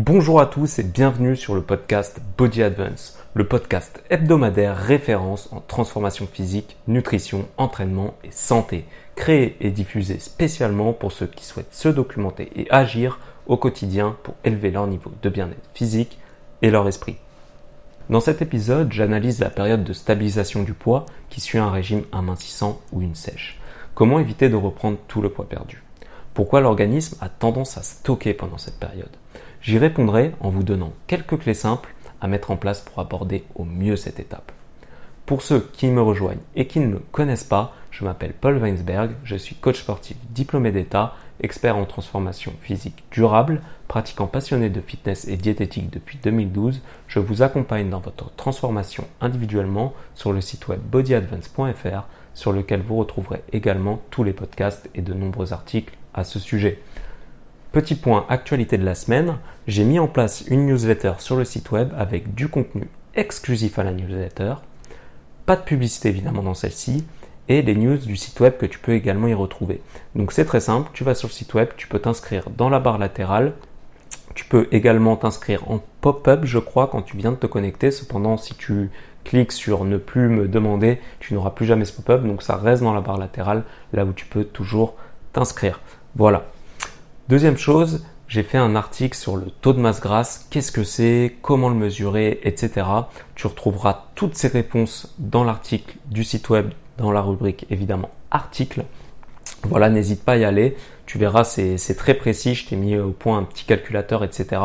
Bonjour à tous et bienvenue sur le podcast Body Advance, le podcast hebdomadaire référence en transformation physique, nutrition, entraînement et santé, créé et diffusé spécialement pour ceux qui souhaitent se documenter et agir au quotidien pour élever leur niveau de bien-être physique et leur esprit. Dans cet épisode, j'analyse la période de stabilisation du poids qui suit un régime amincissant ou une sèche. Comment éviter de reprendre tout le poids perdu? Pourquoi l'organisme a tendance à stocker pendant cette période? J'y répondrai en vous donnant quelques clés simples à mettre en place pour aborder au mieux cette étape. Pour ceux qui me rejoignent et qui ne me connaissent pas, je m'appelle Paul Weinsberg, je suis coach sportif diplômé d'État, expert en transformation physique durable, pratiquant passionné de fitness et diététique depuis 2012. Je vous accompagne dans votre transformation individuellement sur le site web bodyadvance.fr sur lequel vous retrouverez également tous les podcasts et de nombreux articles à ce sujet. Petit point actualité de la semaine, j'ai mis en place une newsletter sur le site web avec du contenu exclusif à la newsletter, pas de publicité évidemment dans celle-ci, et les news du site web que tu peux également y retrouver. Donc c'est très simple, tu vas sur le site web, tu peux t'inscrire dans la barre latérale, tu peux également t'inscrire en pop-up, je crois, quand tu viens de te connecter. Cependant, si tu cliques sur ne plus me demander, tu n'auras plus jamais ce pop-up, donc ça reste dans la barre latérale, là où tu peux toujours t'inscrire. Voilà, Deuxième chose, j'ai fait un article sur le taux de masse grasse, qu'est-ce que c'est, comment le mesurer, etc. Tu retrouveras toutes ces réponses dans l'article du site web, dans la rubrique évidemment article. Voilà, n'hésite pas à y aller. Tu verras, c'est très précis. Je t'ai mis au point un petit calculateur, etc.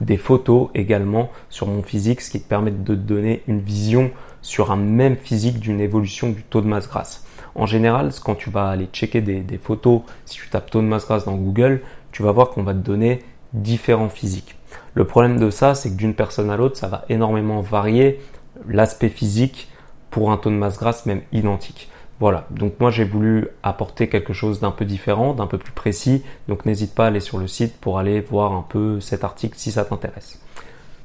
Des photos également sur mon physique, ce qui te permet de te donner une vision sur un même physique d'une évolution du taux de masse grasse. En général, quand tu vas aller checker des, des photos, si tu tapes taux de masse grasse dans Google, tu vas voir qu'on va te donner différents physiques. Le problème de ça, c'est que d'une personne à l'autre, ça va énormément varier l'aspect physique pour un taux de masse grasse même identique. Voilà, donc moi j'ai voulu apporter quelque chose d'un peu différent, d'un peu plus précis, donc n'hésite pas à aller sur le site pour aller voir un peu cet article si ça t'intéresse.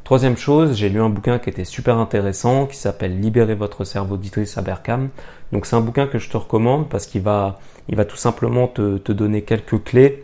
Troisième chose, j'ai lu un bouquin qui était super intéressant, qui s'appelle Libérer votre cerveau d'Idriss Aberkam. Donc c'est un bouquin que je te recommande parce qu'il va, tout simplement te donner quelques clés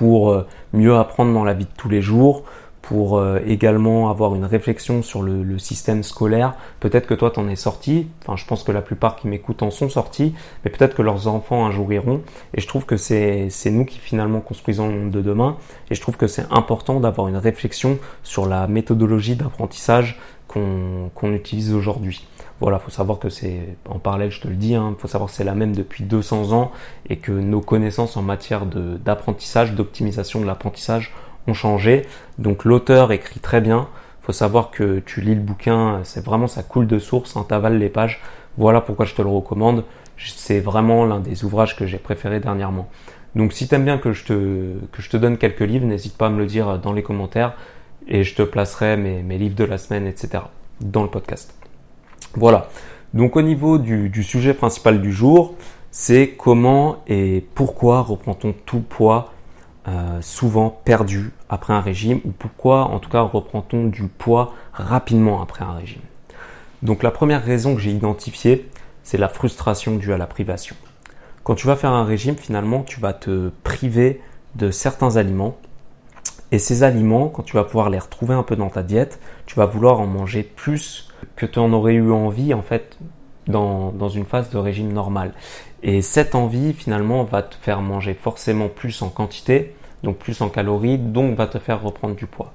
pour euh, mieux apprendre dans la vie de tous les jours, pour euh, également avoir une réflexion sur le, système scolaire. Peut-être que toi, t'en es sorti. Enfin, je pense que la plupart qui m'écoutent en sont sortis, mais peut-être que leurs enfants un jour iront. Et je trouve que c'est nous qui finalement construisons le monde de demain. Et je trouve que c'est important d'avoir une réflexion sur la méthodologie d'apprentissage qu'on utilise aujourd'hui. Voilà, faut savoir que c'est, en parallèle, je te le dis, hein, faut savoir que c'est la même depuis 200 ans et que nos connaissances en matière d'apprentissage, d'optimisation de l'apprentissage ont changé. Donc l'auteur écrit très bien. Faut savoir que tu lis le bouquin, c'est vraiment ça coule de source, hein, t'avales les pages. Voilà pourquoi je te le recommande. C'est vraiment l'un des ouvrages que j'ai préféré dernièrement. Donc si t'aimes bien que je te que je te donne quelques livres, n'hésite pas à me le dire dans les commentaires et je te placerai mes, mes livres de la semaine, etc. dans le podcast. Voilà. Donc au niveau du, sujet principal du jour, c'est comment et pourquoi reprend-on tout poids euh, souvent perdu après un régime ou pourquoi en tout cas reprend-on du poids rapidement après un régime? Donc la première raison que j'ai identifiée, c'est la frustration due à la privation. Quand tu vas faire un régime, finalement, tu vas te priver de certains aliments. Et ces aliments, quand tu vas pouvoir les retrouver un peu dans ta diète, tu vas vouloir en manger plus que tu en aurais eu envie en fait dans, une phase de régime normal. Et cette envie finalement va te faire manger forcément plus en quantité, donc plus en calories, donc va te faire reprendre du poids.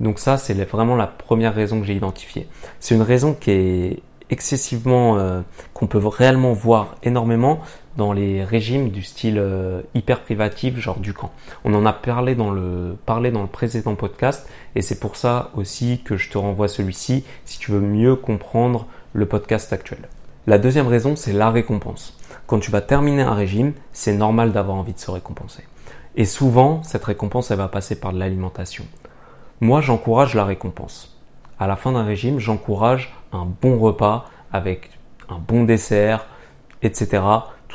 Donc ça c'est vraiment la première raison que j'ai identifiée. C'est une raison qui est excessivement, euh, qu'on peut réellement voir énormément dans les régimes du style euh, hyper privatif, genre du camp. On en a parlé dans le, parlé dans le précédent podcast et c'est pour ça aussi que je te renvoie celui-ci si tu veux mieux comprendre le podcast actuel. La deuxième raison, c'est la récompense. Quand tu vas terminer un régime, c'est normal d'avoir envie de se récompenser. Et souvent, cette récompense, elle va passer par de l'alimentation. Moi, j'encourage la récompense. À la fin d'un régime, j'encourage un bon repas avec un bon dessert, etc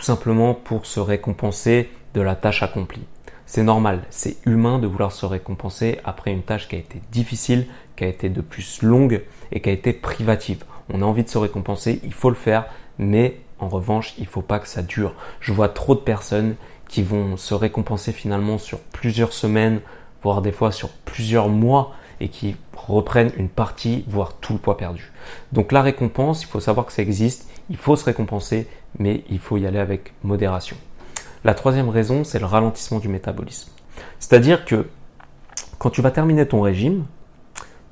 tout simplement pour se récompenser de la tâche accomplie. C'est normal, c'est humain de vouloir se récompenser après une tâche qui a été difficile, qui a été de plus longue et qui a été privative. On a envie de se récompenser, il faut le faire, mais en revanche, il ne faut pas que ça dure. Je vois trop de personnes qui vont se récompenser finalement sur plusieurs semaines, voire des fois sur plusieurs mois et qui reprennent une partie, voire tout le poids perdu. Donc la récompense, il faut savoir que ça existe, il faut se récompenser, mais il faut y aller avec modération. La troisième raison, c'est le ralentissement du métabolisme. C'est-à-dire que quand tu vas terminer ton régime,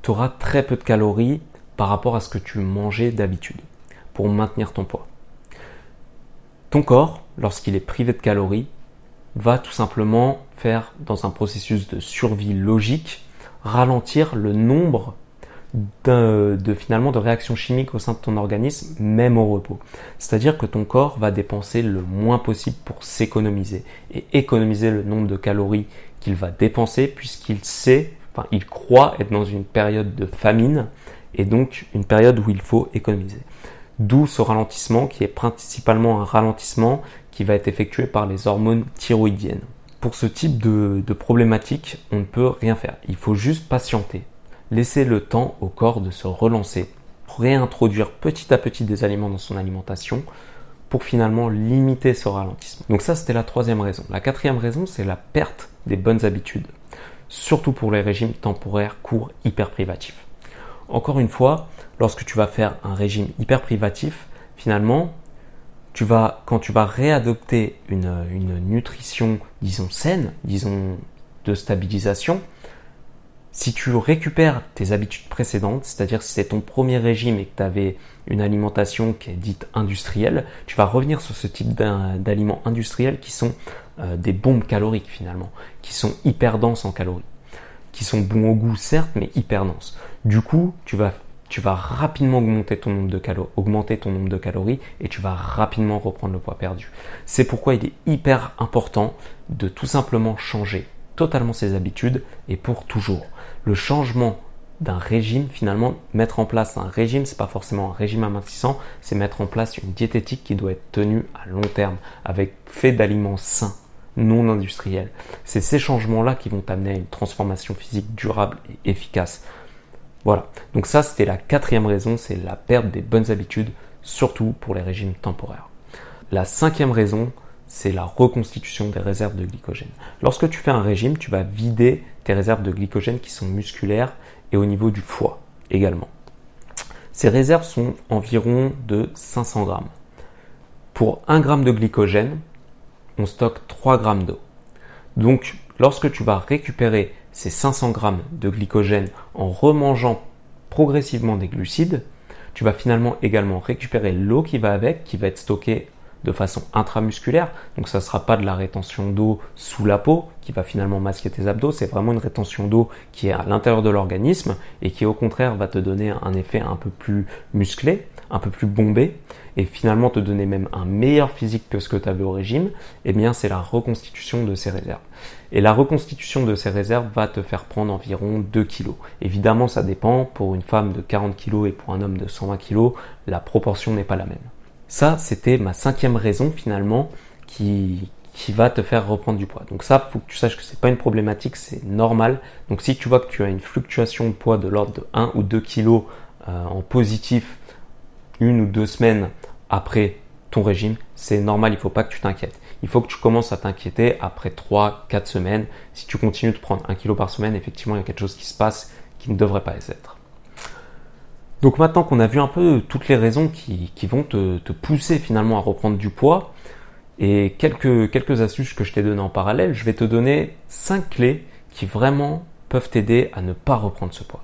tu auras très peu de calories par rapport à ce que tu mangeais d'habitude pour maintenir ton poids. Ton corps, lorsqu'il est privé de calories, va tout simplement faire, dans un processus de survie logique, ralentir le nombre de, finalement de réactions chimiques au sein de ton organisme, même au repos. C'est-à-dire que ton corps va dépenser le moins possible pour s'économiser et économiser le nombre de calories qu'il va dépenser puisqu'il sait, enfin il croit être dans une période de famine et donc une période où il faut économiser. D'où ce ralentissement qui est principalement un ralentissement qui va être effectué par les hormones thyroïdiennes. Pour ce type de, problématique, on ne peut rien faire. Il faut juste patienter. Laisser le temps au corps de se relancer, réintroduire petit à petit des aliments dans son alimentation pour finalement limiter ce ralentissement. Donc ça, c'était la troisième raison. La quatrième raison, c'est la perte des bonnes habitudes, surtout pour les régimes temporaires courts hyper privatifs. Encore une fois, lorsque tu vas faire un régime hyper privatif, finalement, tu vas, quand tu vas réadopter une, une nutrition, disons, saine, disons, de stabilisation, si tu récupères tes habitudes précédentes, c'est-à-dire si c'est ton premier régime et que tu avais une alimentation qui est dite industrielle, tu vas revenir sur ce type d'aliments industriels qui sont euh, des bombes caloriques finalement, qui sont hyper denses en calories, qui sont bons au goût certes, mais hyper denses. Du coup, tu vas tu vas rapidement augmenter ton nombre de calories, et tu vas rapidement reprendre le poids perdu. C'est pourquoi il est hyper important de tout simplement changer totalement ses habitudes et pour toujours. Le changement d'un régime, finalement, mettre en place un régime, c'est pas forcément un régime amincissant, c'est mettre en place une diététique qui doit être tenue à long terme, avec fait d'aliments sains, non industriels. C'est ces changements-là qui vont t'amener à une transformation physique durable et efficace. Voilà. Donc ça, c'était la quatrième raison, c'est la perte des bonnes habitudes, surtout pour les régimes temporaires. La cinquième raison, c'est la reconstitution des réserves de glycogène. Lorsque tu fais un régime, tu vas vider tes réserves de glycogène qui sont musculaires et au niveau du foie également. Ces réserves sont environ de 500 grammes. Pour 1 gramme de glycogène, on stocke 3 grammes d'eau. Donc, lorsque tu vas récupérer ces 500 grammes de glycogène en remangeant progressivement des glucides, tu vas finalement également récupérer l'eau qui va avec, qui va être stockée de façon intramusculaire. Donc ça ne sera pas de la rétention d'eau sous la peau qui va finalement masquer tes abdos, c'est vraiment une rétention d'eau qui est à l'intérieur de l'organisme et qui au contraire va te donner un effet un peu plus musclé, un peu plus bombé et finalement te donner même un meilleur physique que ce que tu avais au régime, eh bien c'est la reconstitution de ces réserves. Et la reconstitution de ces réserves va te faire prendre environ 2 kg. Évidemment, ça dépend. Pour une femme de 40 kg et pour un homme de 120 kg, la proportion n'est pas la même. Ça, c'était ma cinquième raison finalement qui, va te faire reprendre du poids. Donc ça, faut que tu saches que c'est pas une problématique, c'est normal. Donc si tu vois que tu as une fluctuation de poids de l'ordre de 1 ou 2 kilos euh, en positif une ou deux semaines après ton régime, c'est normal, il faut pas que tu t'inquiètes. Il faut que tu commences à t'inquiéter après 3 4 semaines. Si tu continues de prendre 1 kg par semaine, effectivement, il y a quelque chose qui se passe qui ne devrait pas être. Donc maintenant qu'on a vu un peu toutes les raisons qui, vont te, pousser finalement à reprendre du poids et quelques, quelques astuces que je t'ai données en parallèle, je vais te donner 5 clés qui vraiment peuvent t'aider à ne pas reprendre ce poids.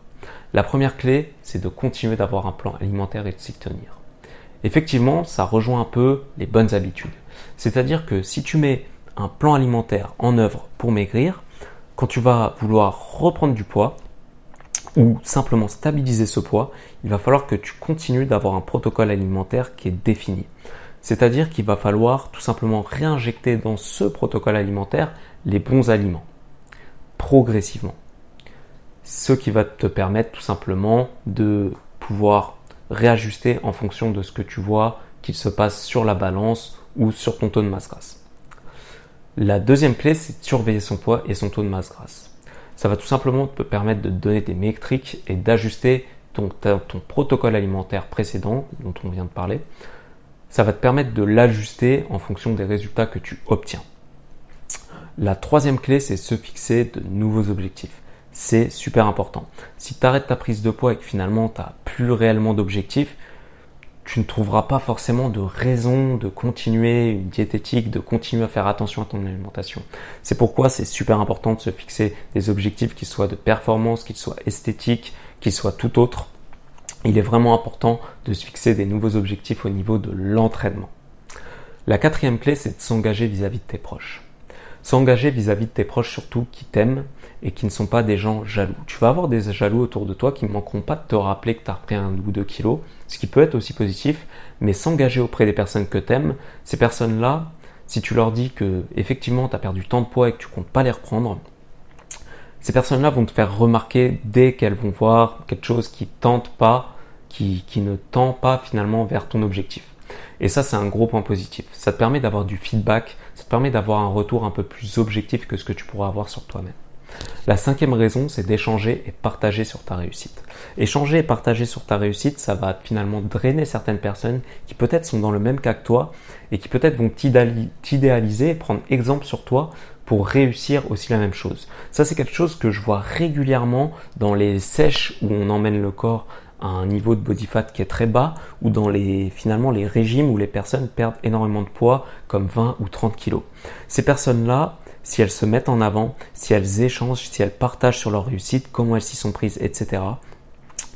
La première clé, c'est de continuer d'avoir un plan alimentaire et de s'y tenir. Effectivement, ça rejoint un peu les bonnes habitudes. C'est-à-dire que si tu mets un plan alimentaire en œuvre pour maigrir, quand tu vas vouloir reprendre du poids, ou simplement stabiliser ce poids, il va falloir que tu continues d'avoir un protocole alimentaire qui est défini. C'est-à-dire qu'il va falloir tout simplement réinjecter dans ce protocole alimentaire les bons aliments, progressivement. Ce qui va te permettre tout simplement de pouvoir réajuster en fonction de ce que tu vois qu'il se passe sur la balance ou sur ton taux de masse grasse. La deuxième clé, c'est de surveiller son poids et son taux de masse grasse ça va tout simplement te permettre de donner des métriques et d'ajuster ton, ton, protocole alimentaire précédent dont on vient de parler. Ça va te permettre de l'ajuster en fonction des résultats que tu obtiens. La troisième clé, c'est se fixer de nouveaux objectifs. C'est super important. Si tu arrêtes ta prise de poids et que finalement tu n'as plus réellement d'objectifs, tu ne trouveras pas forcément de raison de continuer une diététique, de continuer à faire attention à ton alimentation. C'est pourquoi c'est super important de se fixer des objectifs qui soient de performance, qu'ils soient esthétiques, qu'ils soient tout autre. Il est vraiment important de se fixer des nouveaux objectifs au niveau de l'entraînement. La quatrième clé, c'est de s'engager vis-à-vis de tes proches. S'engager vis-à-vis de tes proches surtout qui t'aiment et qui ne sont pas des gens jaloux. Tu vas avoir des jaloux autour de toi qui ne manqueront pas de te rappeler que tu as repris un ou deux kilos, ce qui peut être aussi positif, mais s'engager auprès des personnes que tu aimes, ces personnes-là, si tu leur dis que effectivement tu as perdu tant de poids et que tu comptes pas les reprendre, ces personnes-là vont te faire remarquer dès qu'elles vont voir quelque chose qui tente pas, qui, qui ne tend pas finalement vers ton objectif. Et ça, c'est un gros point positif. Ça te permet d'avoir du feedback, ça te permet d'avoir un retour un peu plus objectif que ce que tu pourras avoir sur toi-même. La cinquième raison, c'est d'échanger et partager sur ta réussite. Échanger et partager sur ta réussite, ça va finalement drainer certaines personnes qui peut-être sont dans le même cas que toi et qui peut-être vont t'idéaliser et prendre exemple sur toi pour réussir aussi la même chose. Ça, c'est quelque chose que je vois régulièrement dans les sèches où on emmène le corps à un niveau de body fat qui est très bas ou dans les finalement les régimes où les personnes perdent énormément de poids comme 20 ou 30 kilos. Ces personnes-là, si elles se mettent en avant, si elles échangent, si elles partagent sur leur réussite, comment elles s'y sont prises, etc.,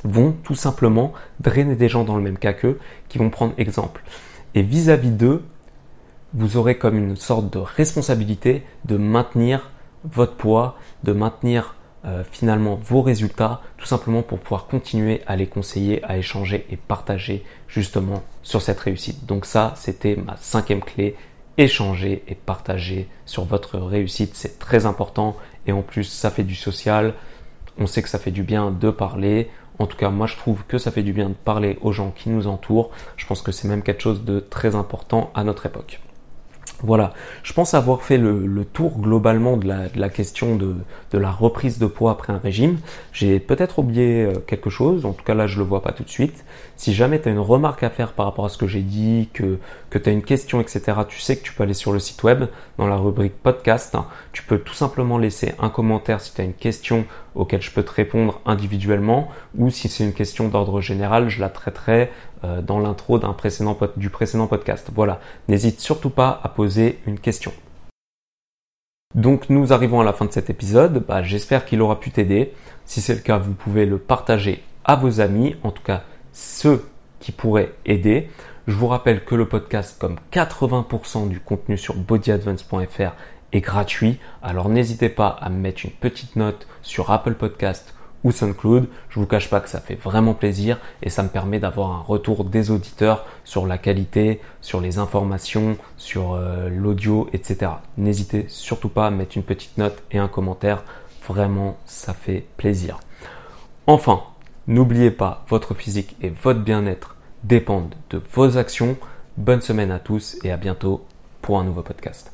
vont tout simplement drainer des gens dans le même cas qu'eux qui vont prendre exemple. Et vis-à-vis d'eux, vous aurez comme une sorte de responsabilité de maintenir votre poids, de maintenir euh, finalement vos résultats, tout simplement pour pouvoir continuer à les conseiller, à échanger et partager justement sur cette réussite. Donc ça, c'était ma cinquième clé. Échanger et partager sur votre réussite, c'est très important. Et en plus, ça fait du social. On sait que ça fait du bien de parler. En tout cas, moi, je trouve que ça fait du bien de parler aux gens qui nous entourent. Je pense que c'est même quelque chose de très important à notre époque. Voilà, je pense avoir fait le, tour globalement de la, question de, la reprise de poids après un régime. J'ai peut-être oublié euh, quelque chose, en tout cas là je le vois pas tout de suite. Si jamais tu as une remarque à faire par rapport à ce que j'ai dit, que, que tu as une question, etc., tu sais que tu peux aller sur le site web, dans la rubrique podcast. Tu peux tout simplement laisser un commentaire si tu as une question auquel je peux te répondre individuellement, ou si c'est une question d'ordre général, je la traiterai euh, dans l'intro d'un précédent, du précédent podcast. Voilà, n'hésite surtout pas à poser une question. Donc nous arrivons à la fin de cet épisode, bah, j'espère qu'il aura pu t'aider. Si c'est le cas, vous pouvez le partager à vos amis, en tout cas ceux qui pourraient aider. Je vous rappelle que le podcast, comme 80% du contenu sur bodyadvance.fr, gratuit. Alors n'hésitez pas à mettre une petite note sur Apple Podcast ou SoundCloud. Je vous cache pas que ça fait vraiment plaisir et ça me permet d'avoir un retour des auditeurs sur la qualité, sur les informations, sur euh, l'audio, etc. N'hésitez surtout pas à mettre une petite note et un commentaire. Vraiment, ça fait plaisir. Enfin, n'oubliez pas, votre physique et votre bien-être dépendent de vos actions. Bonne semaine à tous et à bientôt pour un nouveau podcast.